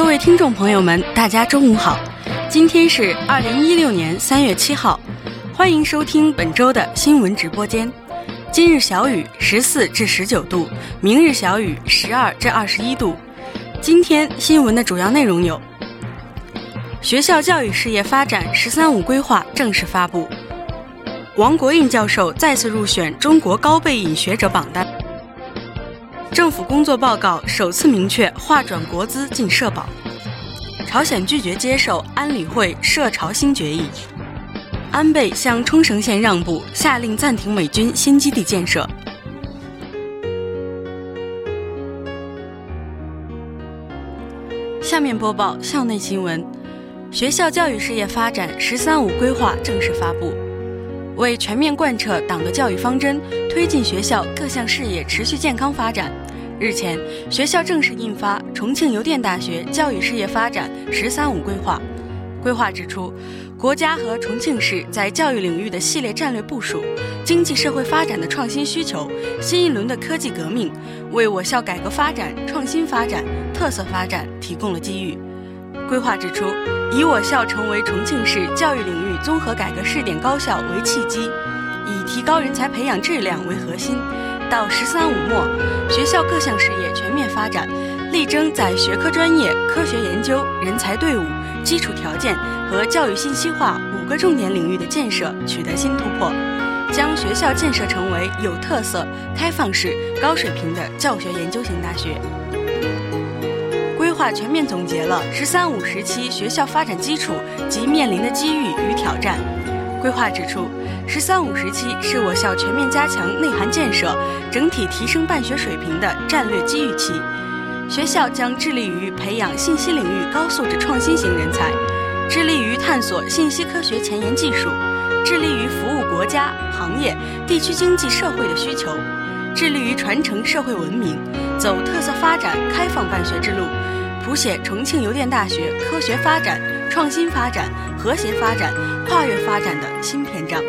各位听众朋友们，大家中午好，今天是二零一六年三月七号，欢迎收听本周的新闻直播间。今日小雨十四至十九度，明日小雨十二至二十一度。今天新闻的主要内容有：学校教育事业发展“十三五”规划正式发布；王国印教授再次入选中国高背影学者榜单。政府工作报告首次明确划转国资进社保。朝鲜拒绝接受安理会涉朝新决议。安倍向冲绳县让步，下令暂停美军新基地建设。下面播报校内新闻：学校教育事业发展“十三五”规划正式发布。为全面贯彻党的教育方针，推进学校各项事业持续健康发展，日前，学校正式印发《重庆邮电大学教育事业发展“十三五”规划》。规划指出，国家和重庆市在教育领域的系列战略部署、经济社会发展的创新需求、新一轮的科技革命，为我校改革发展、创新发展、特色发展提供了机遇。规划指出，以我校成为重庆市教育领域综合改革试点高校为契机，以提高人才培养质量为核心，到“十三五”末，学校各项事业全面发展，力争在学科专业、科学研究、人才队伍、基础条件和教育信息化五个重点领域的建设取得新突破，将学校建设成为有特色、开放式、高水平的教学研究型大学。规划全面总结了“十三五”时期学校发展基础及面临的机遇与挑战。规划指出，“十三五”时期是我校全面加强内涵建设、整体提升办学水平的战略机遇期。学校将致力于培养信息领域高素质创新型人才，致力于探索信息科学前沿技术，致力于服务国家、行业、地区经济社会的需求，致力于传承社会文明，走特色发展、开放办学之路。谱写重庆邮电大学科学发展、创新发展、和谐发展、跨越发展的新篇章。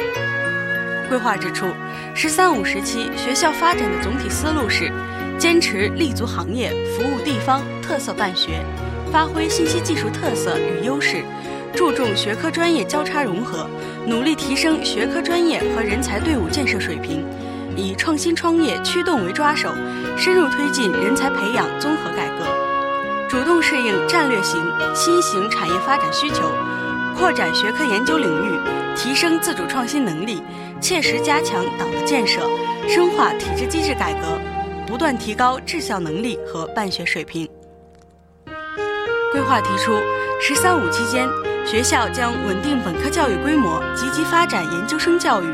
规划指出，“十三五”时期学校发展的总体思路是：坚持立足行业、服务地方、特色办学，发挥信息技术特色与优势，注重学科专业交叉融合，努力提升学科专业和人才队伍建设水平，以创新创业驱动为抓手，深入推进人才培养综合改革。主动适应战略型、新型产业发展需求，扩展学科研究领域，提升自主创新能力，切实加强党的建设，深化体制机制改革，不断提高治校能力和办学水平。规划提出，“十三五”期间，学校将稳定本科教育规模，积极发展研究生教育，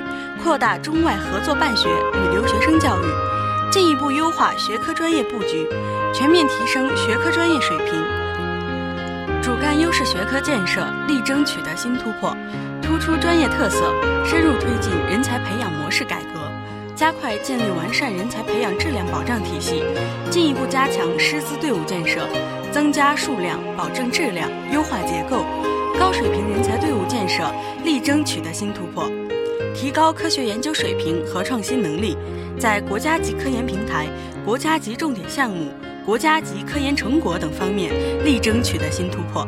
扩大中外合作办学与留学生教育，进一步优化学科专业布局。全面提升学科专业水平，主干优势学科建设，力争取得新突破，突出专业特色，深入推进人才培养模式改革，加快建立完善人才培养质量保障体系，进一步加强师资队伍建设，增加数量，保证质量，优化结构，高水平人才队伍建设，力争取得新突破，提高科学研究水平和创新能力，在国家级科研平台、国家级重点项目。国家级科研成果等方面力争取得新突破，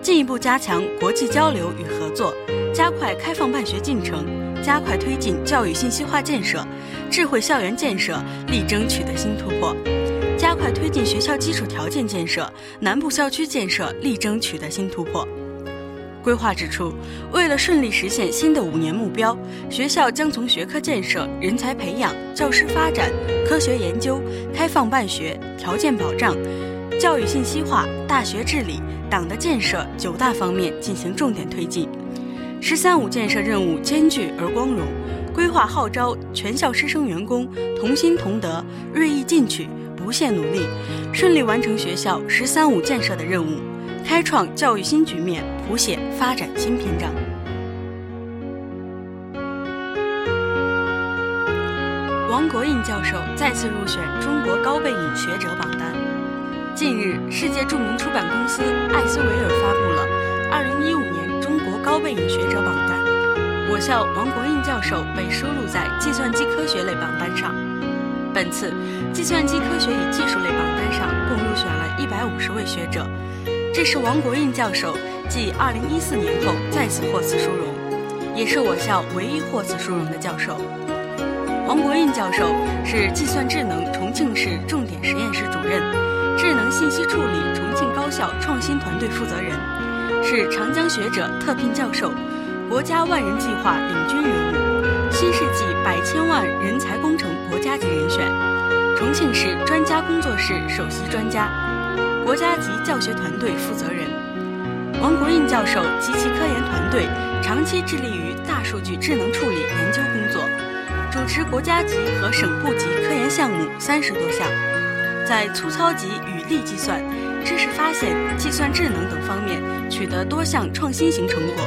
进一步加强国际交流与合作，加快开放办学进程，加快推进教育信息化建设、智慧校园建设，力争取得新突破，加快推进学校基础条件建设、南部校区建设，力争取得新突破。规划指出，为了顺利实现新的五年目标，学校将从学科建设、人才培养、教师发展、科学研究、开放办学、条件保障、教育信息化、大学治理、党的建设九大方面进行重点推进。“十三五”建设任务艰巨而光荣，规划号召全校师生员工同心同德、锐意进取、不懈努力，顺利完成学校“十三五”建设的任务。开创教育新局面，谱写发展新篇章。王国印教授再次入选中国高背影学者榜单。近日，世界著名出版公司艾斯维尔发布了2015年中国高背影学者榜单，我校王国印教授被收录在计算机科学类榜单上。本次计算机科学与技术类榜单上共入选了一百五十位学者。这是王国印教授继2014年后再次获此殊荣，也是我校唯一获此殊荣的教授。王国印教授是计算智能重庆市重点实验室主任，智能信息处理重庆高校创新团队负责人，是长江学者特聘教授，国家万人计划领军人物，新世纪百千万人才工程国家级人选，重庆市专家工作室首席专家，国家级教学团队负责人。王国印教授及其科研团队长期致力于大数据智能处理研究工作。主持国家级和省部级科研项目三十多项，在粗糙级与力计算、知识发现、计算智能等方面取得多项创新型成果。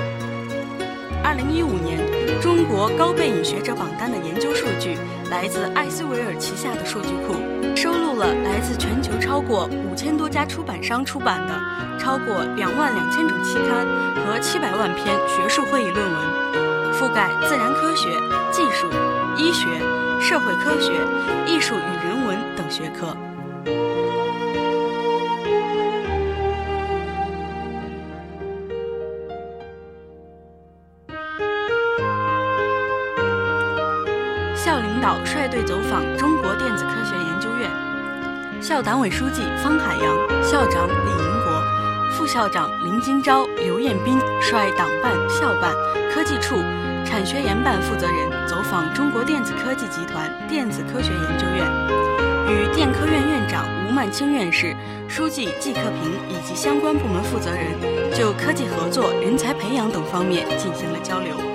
二零一五年，中国高背影学者榜单的研究数据来自艾斯维尔旗下的数据库，收录了来自全球超过五千多家出版商出版的超过两万两千种期刊和七百万篇学术会议论文，覆盖自然科学、技术。医学、社会科学、艺术与人文等学科。带队走访中国电子科学研究院，校党委书记方海洋、校长李银国、副校长林金钊、刘彦斌率党办、校办、科技处。产学研办负责人走访中国电子科技集团电子科学研究院，与电科院院长吴曼青院士、书记季克平以及相关部门负责人就科技合作、人才培养等方面进行了交流。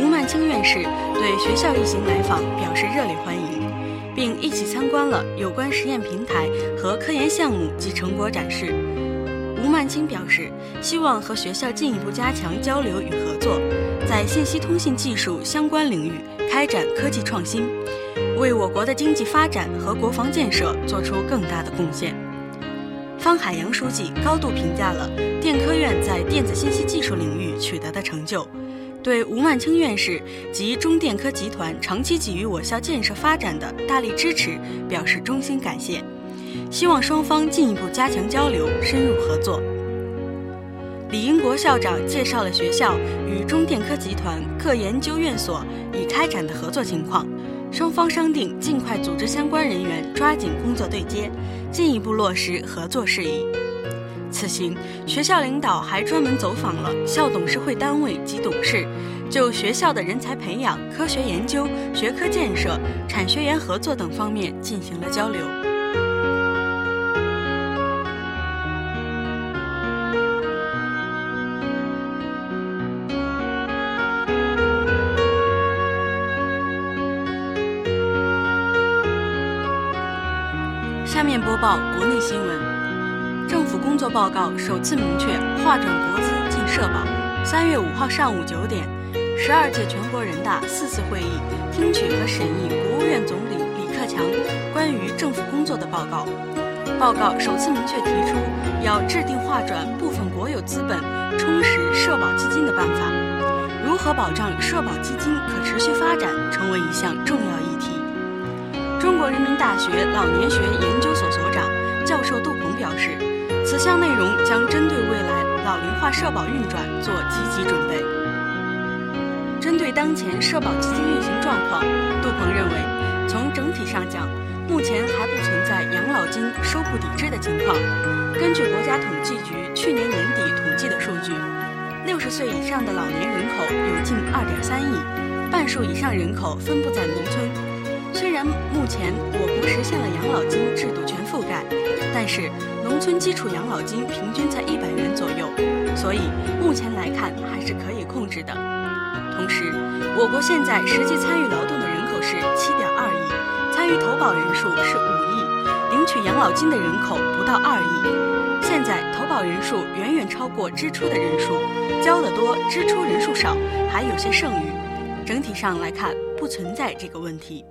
吴曼青院士对学校一行来访表示热烈欢迎，并一起参观了有关实验平台和科研项目及成果展示。吴曼青表示，希望和学校进一步加强交流与合作。在信息通信技术相关领域开展科技创新，为我国的经济发展和国防建设做出更大的贡献。方海洋书记高度评价了电科院在电子信息技术领域取得的成就，对吴曼青院士及中电科集团长期给予我校建设发展的大力支持表示衷心感谢，希望双方进一步加强交流，深入合作。李英国校长介绍了学校与中电科集团各研究院所已开展的合作情况，双方商定尽快组织相关人员抓紧工作对接，进一步落实合作事宜。此行，学校领导还专门走访了校董事会单位及董事，就学校的人才培养、科学研究、学科建设、产学研合作等方面进行了交流。下面播报国内新闻。工作报告首次明确划转国资进社保。三月五号上午九点，十二届全国人大四次会议听取和审议国务院总理李克强关于政府工作的报告。报告首次明确提出，要制定划转部分国有资本充实社保基金的办法。如何保障社保基金可持续发展，成为一项重要议题。中国人民大学老年学研究所所长、教授杜鹏表示，此项内容将针对未来老龄化社保运转做积极准备。针对当前社保基金运行状况，杜鹏认为，从整体上讲，目前还不存在养老金收不抵支的情况。根据国家统计局去年年底统计的数据，六十岁以上的老年人口有近二点三亿，半数以上人口分布在农村。虽然目前我国实现了养老金制度全覆盖，但是农村基础养老金平均在一百元左右，所以目前来看还是可以控制的。同时，我国现在实际参与劳动的人口是七点二亿，参与投保人数是五亿，领取养老金的人口不到二亿。现在投保人数远远超过支出的人数，交的多，支出人数少，还有些剩余。整体上来看，不存在这个问题。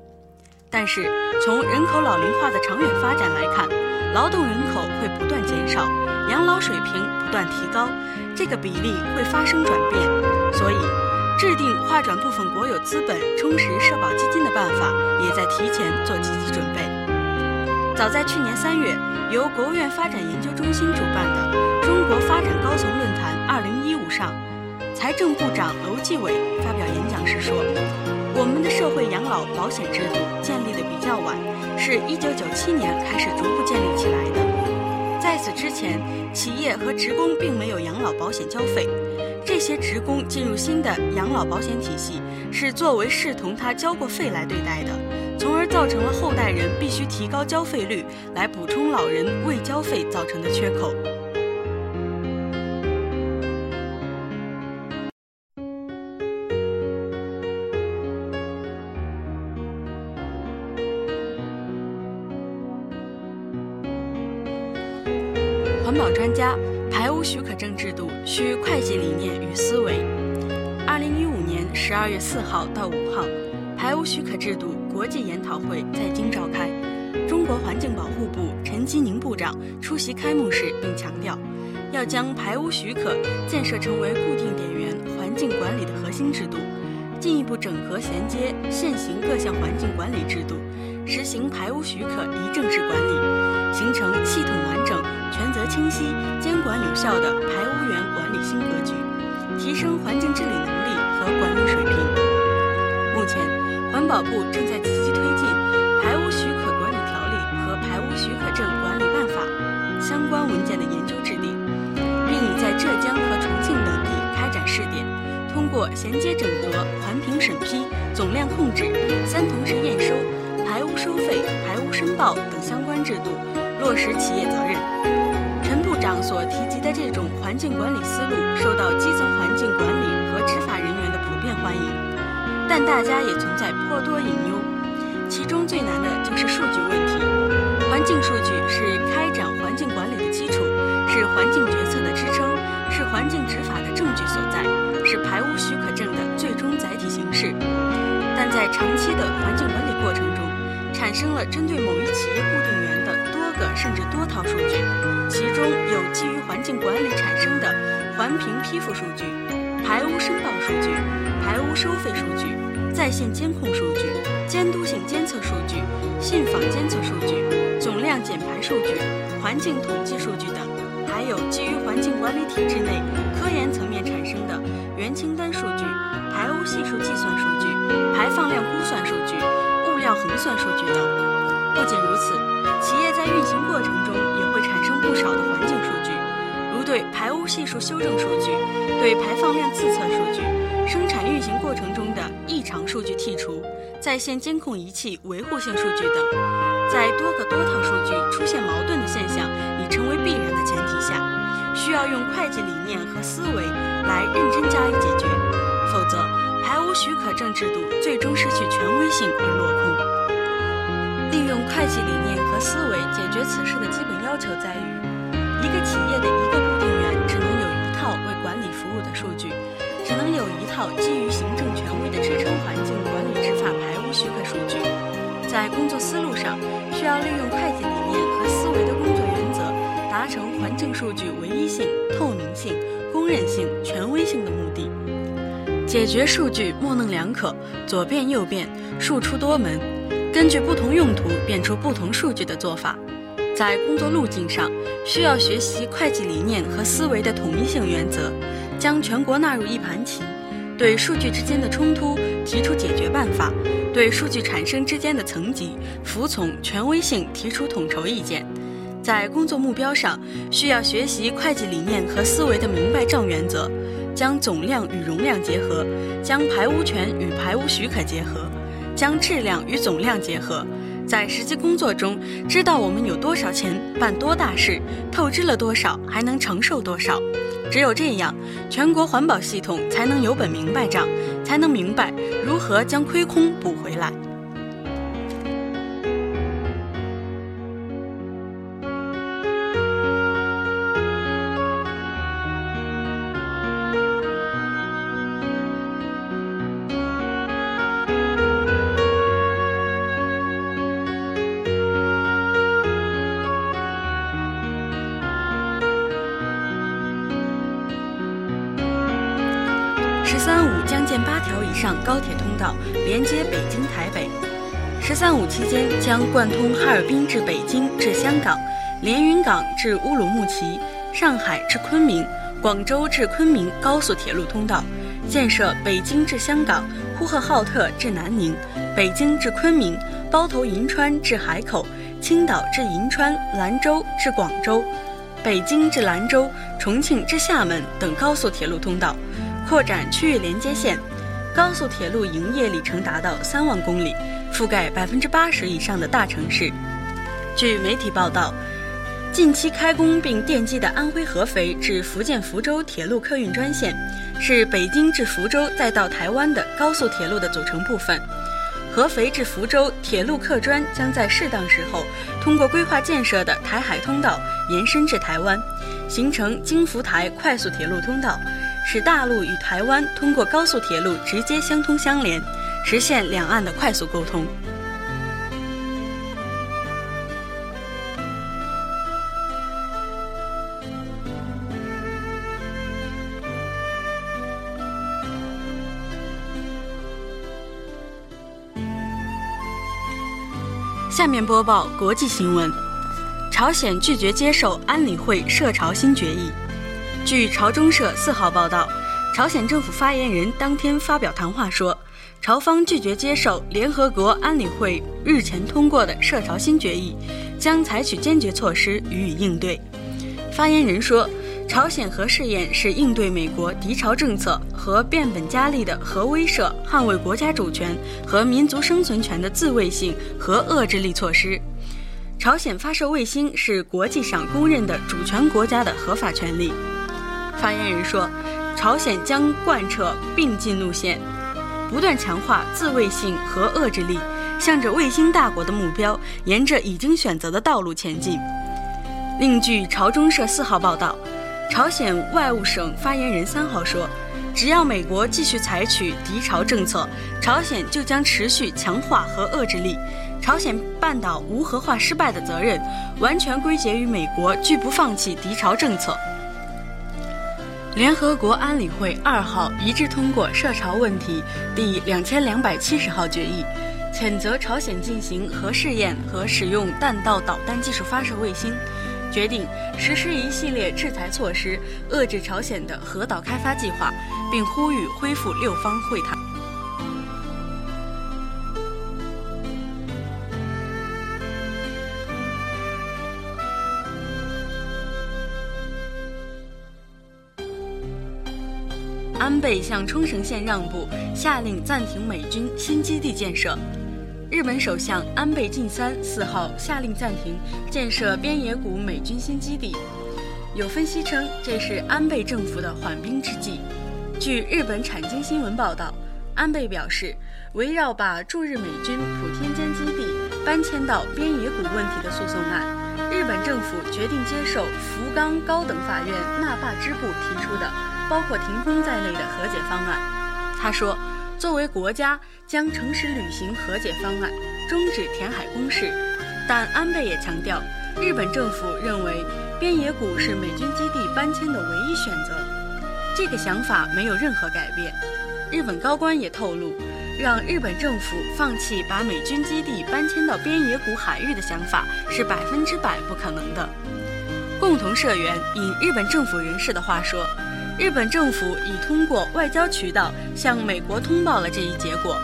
但是，从人口老龄化的长远发展来看，劳动人口会不断减少，养老水平不断提高，这个比例会发生转变。所以，制定划转部分国有资本充实社保基金的办法，也在提前做积极准备。早在去年三月，由国务院发展研究中心主办的中国发展高层论坛二零一五上，财政部长楼继伟发表演讲时说：“我们的社会养老保险制度建立的比较晚，是一九九七年开始逐步建立起来的。在此之前，企业和职工并没有养老保险交费。这些职工进入新的养老保险体系，是作为视同他交过费来对待的。”从而造成了后代人必须提高交费率来补充老人未交费造成的缺口。家，排污许可证制度需会计理念与思维。二零一五年十二月四号到五号。排污许可制度国际研讨会在京召开，中国环境保护部陈吉宁部长出席开幕式，并强调，要将排污许可建设成为固定点源环境管理的核心制度，进一步整合衔接现行各项环境管理制度，实行排污许可一证式管理，形成系统完整、清晰、监管有效的排污源管理新格局，提升环境治理能力和管理水平。目前。环保部正在积极推进《排污许可管理条例》和《排污许可证管理办法》相关文件的研究制定，并已在浙江和重庆等地开展试点，通过衔接整合、环评审批、总量控制、三同时验收、排污收费、排污申报等相关制度，落实企业责任。所提及的这种环境管理思路，受到基层环境管理和执法人员的普遍欢迎。但大家也存在颇多隐忧，其中最难的就是数据问题。环境数据是开展环境管理的基础，是环境决策的支撑，是环境执法的证据所在，是排污许可证的最终载体形式。但在长期的环境管理过程中，产生了针对某一企业固定源个甚至多套数据，其中有基于环境管理产生的环评批复数据、排污申报数据。排污收费数据、在线监控数据、监督性监测数据、信访监测数据、总量减排数据、环境统计数据等，还有基于环境管理体制内科研层面产生的原清单数据、排污系数计算数据、排放量估算数据、物料衡算数据等。不仅如此，在运行过程中也会产生不少的环境数据，如对排污系数修正数据、对排放量自测数据。生产运行过程中的异常数据剔除，在线监控仪器维护性数据等，在多个多套数据出现矛盾的现象已成为必然的前提下，需要用会计理念和思维来认真加以解决，否则排污许可证制度最终失去权威性而落空。利用会计理念和思维解决此事的基本要求在于，一个企业的一个固定员只能有一套为管理服务的数据。只能有一套基于行政权威的支撑环境管理执法排污许可数据。在工作思路上，需要利用会计理念和思维的工作原则，达成环境数据唯一性、透明性、公认性、权威性的目的。解决数据模棱两可、左变右变、数出多门，根据不同用途变出不同数据的做法。在工作路径上，需要学习会计理念和思维的统一性原则。将全国纳入一盘棋，对数据之间的冲突提出解决办法，对数据产生之间的层级、服从、权威性提出统筹意见。在工作目标上，需要学习会计理念和思维的明白账原则，将总量与容量结合，将排污权与排污许可结合，将质量与总量结合。在实际工作中，知道我们有多少钱办多大事，透支了多少，还能承受多少。只有这样，全国环保系统才能有本明白账，才能明白如何将亏空补回来。连接北京、台北。“十三五”期间将贯通哈尔滨至北京至香港，连云港至乌鲁木齐，上海至昆明、广州至昆明高速铁路通道，建设北京至香港、呼和浩特至南宁、北京至昆明、包头银川至海口、青岛至银川、兰州至广州、北京至兰州、重庆至厦门等高速铁路通道，扩展区域连接线。高速铁路营业里程达到三万公里，覆盖百分之八十以上的大城市。据媒体报道，近期开工并奠基的安徽合肥至福建福州铁路客运专线，是北京至福州再到台湾的高速铁路的组成部分。合肥至福州铁路客专将在适当时候通过规划建设的台海通道延伸至台湾，形成京福台快速铁路通道。使大陆与台湾通过高速铁路直接相通相连，实现两岸的快速沟通。下面播报国际新闻：朝鲜拒绝接受安理会涉朝新决议。据朝中社四号报道，朝鲜政府发言人当天发表谈话说，朝方拒绝接受联合国安理会日前通过的涉朝新决议，将采取坚决措施予以应对。发言人说，朝鲜核试验是应对美国敌朝政策和变本加厉的核威慑、捍卫国家主权和民族生存权的自卫性和遏制力措施。朝鲜发射卫星是国际上公认的主权国家的合法权利。发言人说，朝鲜将贯彻并进路线，不断强化自卫性和遏制力，向着卫星大国的目标，沿着已经选择的道路前进。另据朝中社四号报道，朝鲜外务省发言人三号说，只要美国继续采取敌朝政策，朝鲜就将持续强化和遏制力。朝鲜半岛无核化失败的责任，完全归结于美国拒不放弃敌朝政策。联合国安理会二号一致通过涉朝问题第两千两百七十号决议，谴责朝鲜进行核试验和使用弹道导弹技术发射卫星，决定实施一系列制裁措施，遏制朝鲜的核岛开发计划，并呼吁恢复六方会谈。安倍向冲绳县让步，下令暂停美军新基地建设。日本首相安倍晋三四号下令暂停建设边野古美军新基地。有分析称，这是安倍政府的缓兵之计。据日本产经新闻报道，安倍表示，围绕把驻日美军普天间基地搬迁到边野古问题的诉讼案，日本政府决定接受福冈高等法院那霸支部提出的。包括停工在内的和解方案，他说，作为国家将诚实履行和解方案，终止填海攻势。但安倍也强调，日本政府认为边野古是美军基地搬迁的唯一选择，这个想法没有任何改变。日本高官也透露，让日本政府放弃把美军基地搬迁到边野古海域的想法是百分之百不可能的。共同社员引日本政府人士的话说。日本政府已通过外交渠道向美国通报了这一结果。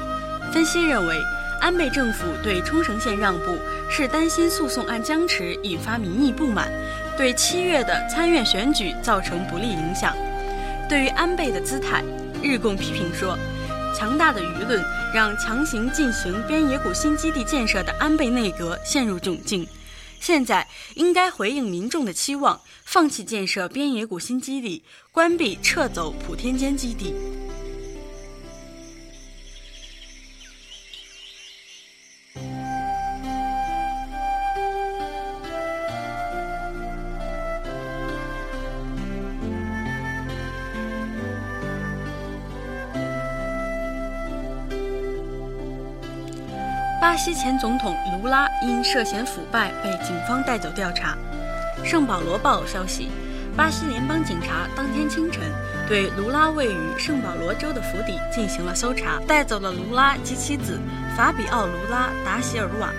分析认为，安倍政府对冲绳县让步是担心诉讼案僵持引发民意不满，对七月的参院选举造成不利影响。对于安倍的姿态，日共批评说，强大的舆论让强行进行边野古新基地建设的安倍内阁陷入窘境。现在应该回应民众的期望，放弃建设边野古新基地，关闭撤走普天间基地。巴西前总统卢拉因涉嫌腐败被警方带走调查。圣保罗报消息，巴西联邦警察当天清晨对卢拉位于圣保罗州的府邸进行了搜查，带走了卢拉及妻子法比奥·卢拉达席尔瓦。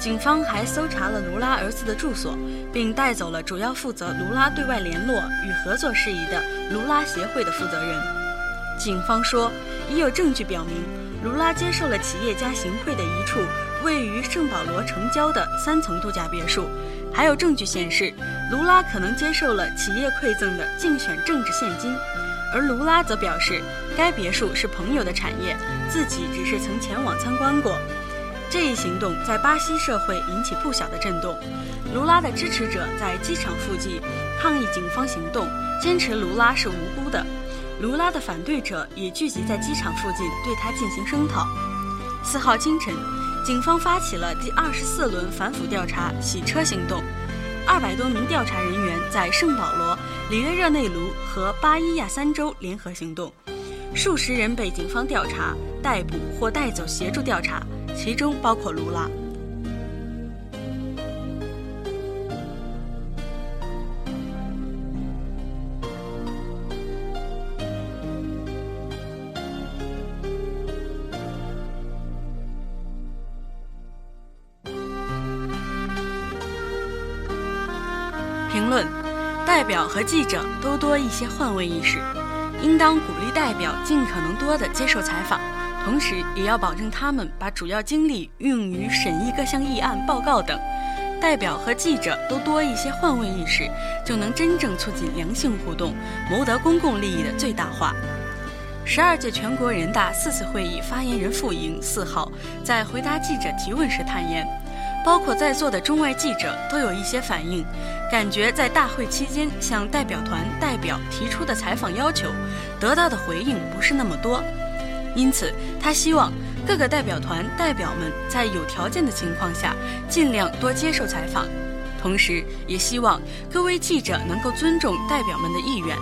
警方还搜查了卢拉儿子的住所，并带走了主要负责卢拉对外联络与合作事宜的卢拉协会的负责人。警方说，已有证据表明，卢拉接受了企业家行贿的一处位于圣保罗城郊的三层度假别墅，还有证据显示，卢拉可能接受了企业馈赠的竞选政治现金。而卢拉则表示，该别墅是朋友的产业，自己只是曾前往参观过。这一行动在巴西社会引起不小的震动。卢拉的支持者在机场附近抗议警方行动，坚持卢拉是无辜的。卢拉的反对者已聚集在机场附近，对他进行声讨。四号清晨，警方发起了第二十四轮反腐调查“洗车行动”。二百多名调查人员在圣保罗、里约热内卢和巴伊亚三州联合行动，数十人被警方调查、逮捕或带走协助调查，其中包括卢拉。代表和记者都多一些换位意识，应当鼓励代表尽可能多地接受采访，同时也要保证他们把主要精力用于审议各项议案报告等。代表和记者都多一些换位意识，就能真正促进良性互动，谋得公共利益的最大化。十二届全国人大四次会议发言人傅莹四号在回答记者提问时坦言。包括在座的中外记者都有一些反应，感觉在大会期间向代表团代表提出的采访要求，得到的回应不是那么多。因此，他希望各个代表团代表们在有条件的情况下，尽量多接受采访，同时也希望各位记者能够尊重代表们的意愿。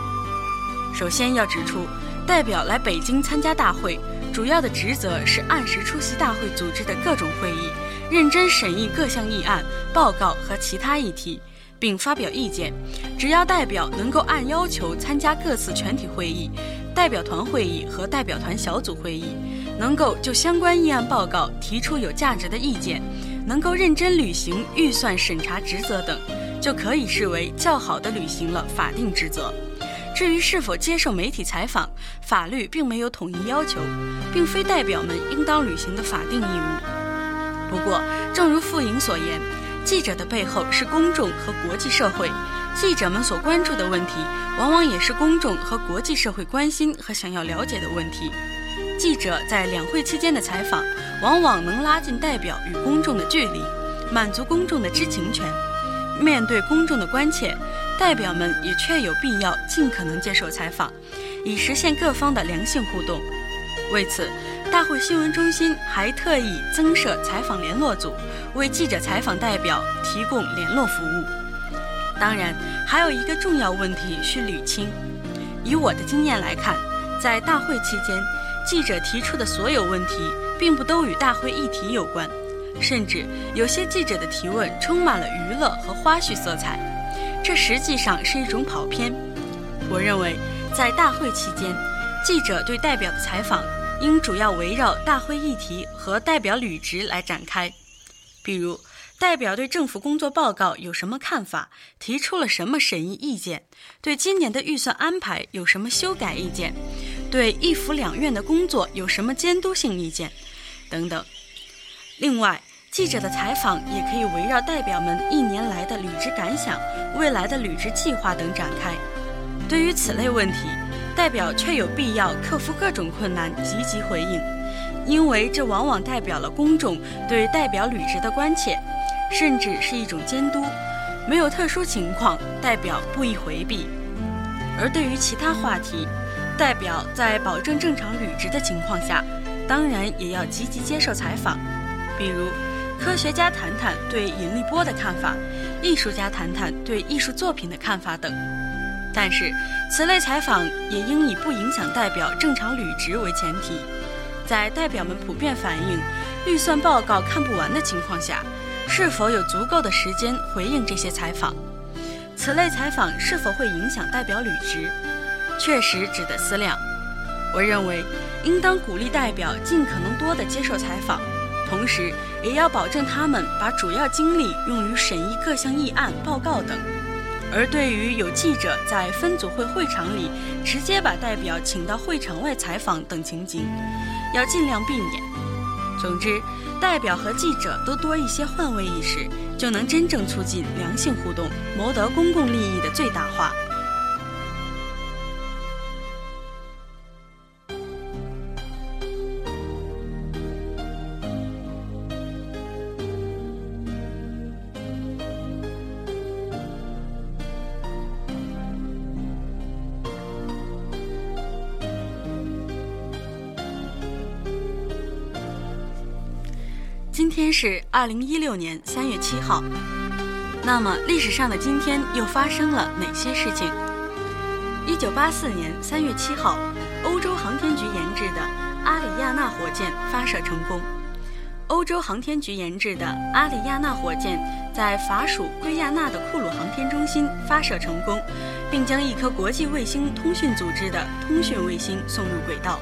首先要指出，代表来北京参加大会，主要的职责是按时出席大会组织的各种会议。认真审议各项议案、报告和其他议题，并发表意见。只要代表能够按要求参加各次全体会议、代表团会议和代表团小组会议，能够就相关议案报告提出有价值的意见，能够认真履行预算审查职责等，就可以视为较好的履行了法定职责。至于是否接受媒体采访，法律并没有统一要求，并非代表们应当履行的法定义务。不过，正如傅莹所言，记者的背后是公众和国际社会，记者们所关注的问题，往往也是公众和国际社会关心和想要了解的问题。记者在两会期间的采访，往往能拉近代表与公众的距离，满足公众的知情权。面对公众的关切，代表们也确有必要尽可能接受采访，以实现各方的良性互动。为此，大会新闻中心还特意增设采访联络组，为记者采访代表提供联络服务。当然，还有一个重要问题需捋清。以我的经验来看，在大会期间，记者提出的所有问题，并不都与大会议题有关，甚至有些记者的提问充满了娱乐和花絮色彩，这实际上是一种跑偏。我认为，在大会期间，记者对代表的采访。应主要围绕大会议题和代表履职来展开，比如代表对政府工作报告有什么看法，提出了什么审议意见，对今年的预算安排有什么修改意见，对一府两院的工作有什么监督性意见，等等。另外，记者的采访也可以围绕代表们一年来的履职感想、未来的履职计划等展开。对于此类问题，代表却有必要克服各种困难，积极回应，因为这往往代表了公众对代表履职的关切，甚至是一种监督。没有特殊情况，代表不宜回避。而对于其他话题，代表在保证正常履职的情况下，当然也要积极接受采访，比如科学家谈谈对引力波的看法，艺术家谈谈对艺术作品的看法等。但是，此类采访也应以不影响代表正常履职为前提。在代表们普遍反映预算报告看不完的情况下，是否有足够的时间回应这些采访？此类采访是否会影响代表履职？确实值得思量。我认为，应当鼓励代表尽可能多地接受采访，同时也要保证他们把主要精力用于审议各项议案、报告等。而对于有记者在分组会会场里直接把代表请到会场外采访等情景，要尽量避免。总之，代表和记者都多一些换位意识，就能真正促进良性互动，谋得公共利益的最大化。二零一六年三月七号，那么历史上的今天又发生了哪些事情？一九八四年三月七号，欧洲航天局研制的阿里亚纳火箭发射成功。欧洲航天局研制的阿里亚纳火箭在法属圭亚那的库鲁航天中心发射成功，并将一颗国际卫星通讯组织的通讯卫星送入轨道。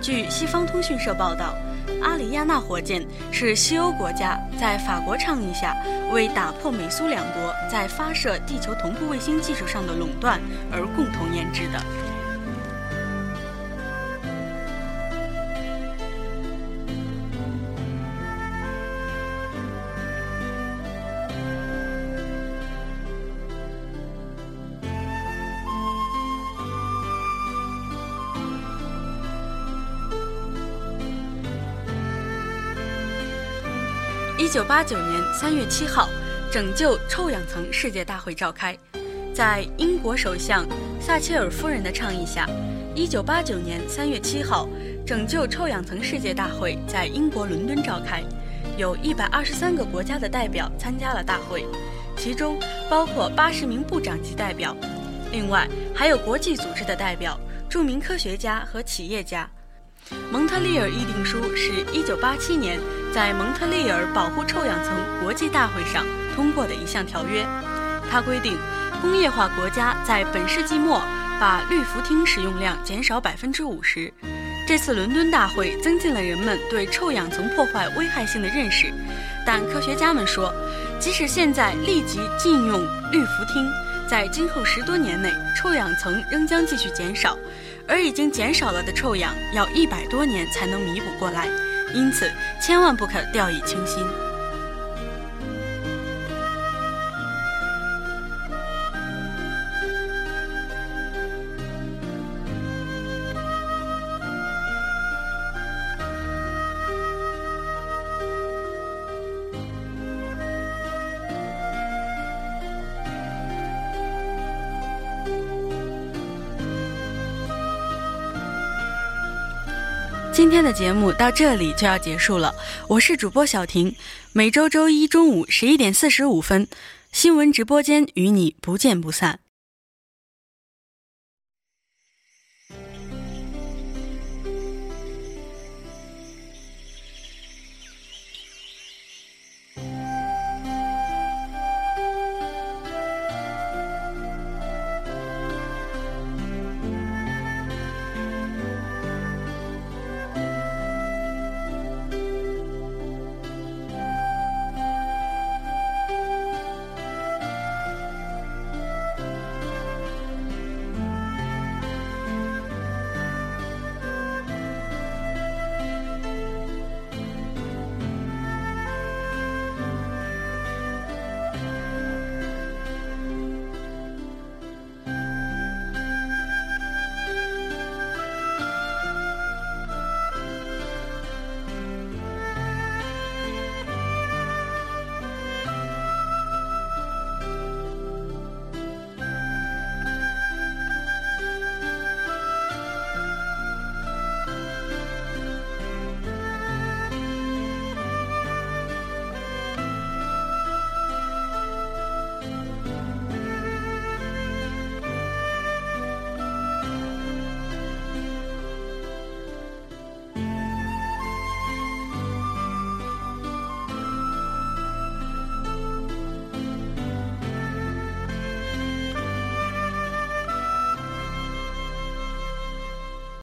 据西方通讯社报道。阿里亚纳火箭是西欧国家在法国倡议下，为打破美苏两国在发射地球同步卫星技术上的垄断而共同研制的。九八九年三月七号，拯救臭氧层世界大会召开。在英国首相撒切尔夫人的倡议下，一九八九年三月七号，拯救臭氧层世界大会在英国伦敦召开。有一百二十三个国家的代表参加了大会，其中包括八十名部长级代表，另外还有国际组织的代表、著名科学家和企业家。蒙特利尔议定书是一九八七年。在蒙特利尔保护臭氧层国际大会上通过的一项条约，它规定，工业化国家在本世纪末把氯氟烃使用量减少百分之五十。这次伦敦大会增进了人们对臭氧层破坏危害性的认识，但科学家们说，即使现在立即禁用氯氟烃，在今后十多年内，臭氧层仍将继续减少，而已经减少了的臭氧要一百多年才能弥补过来。因此，千万不可掉以轻心。今天的节目到这里就要结束了，我是主播小婷，每周周一中午十一点四十五分，新闻直播间与你不见不散。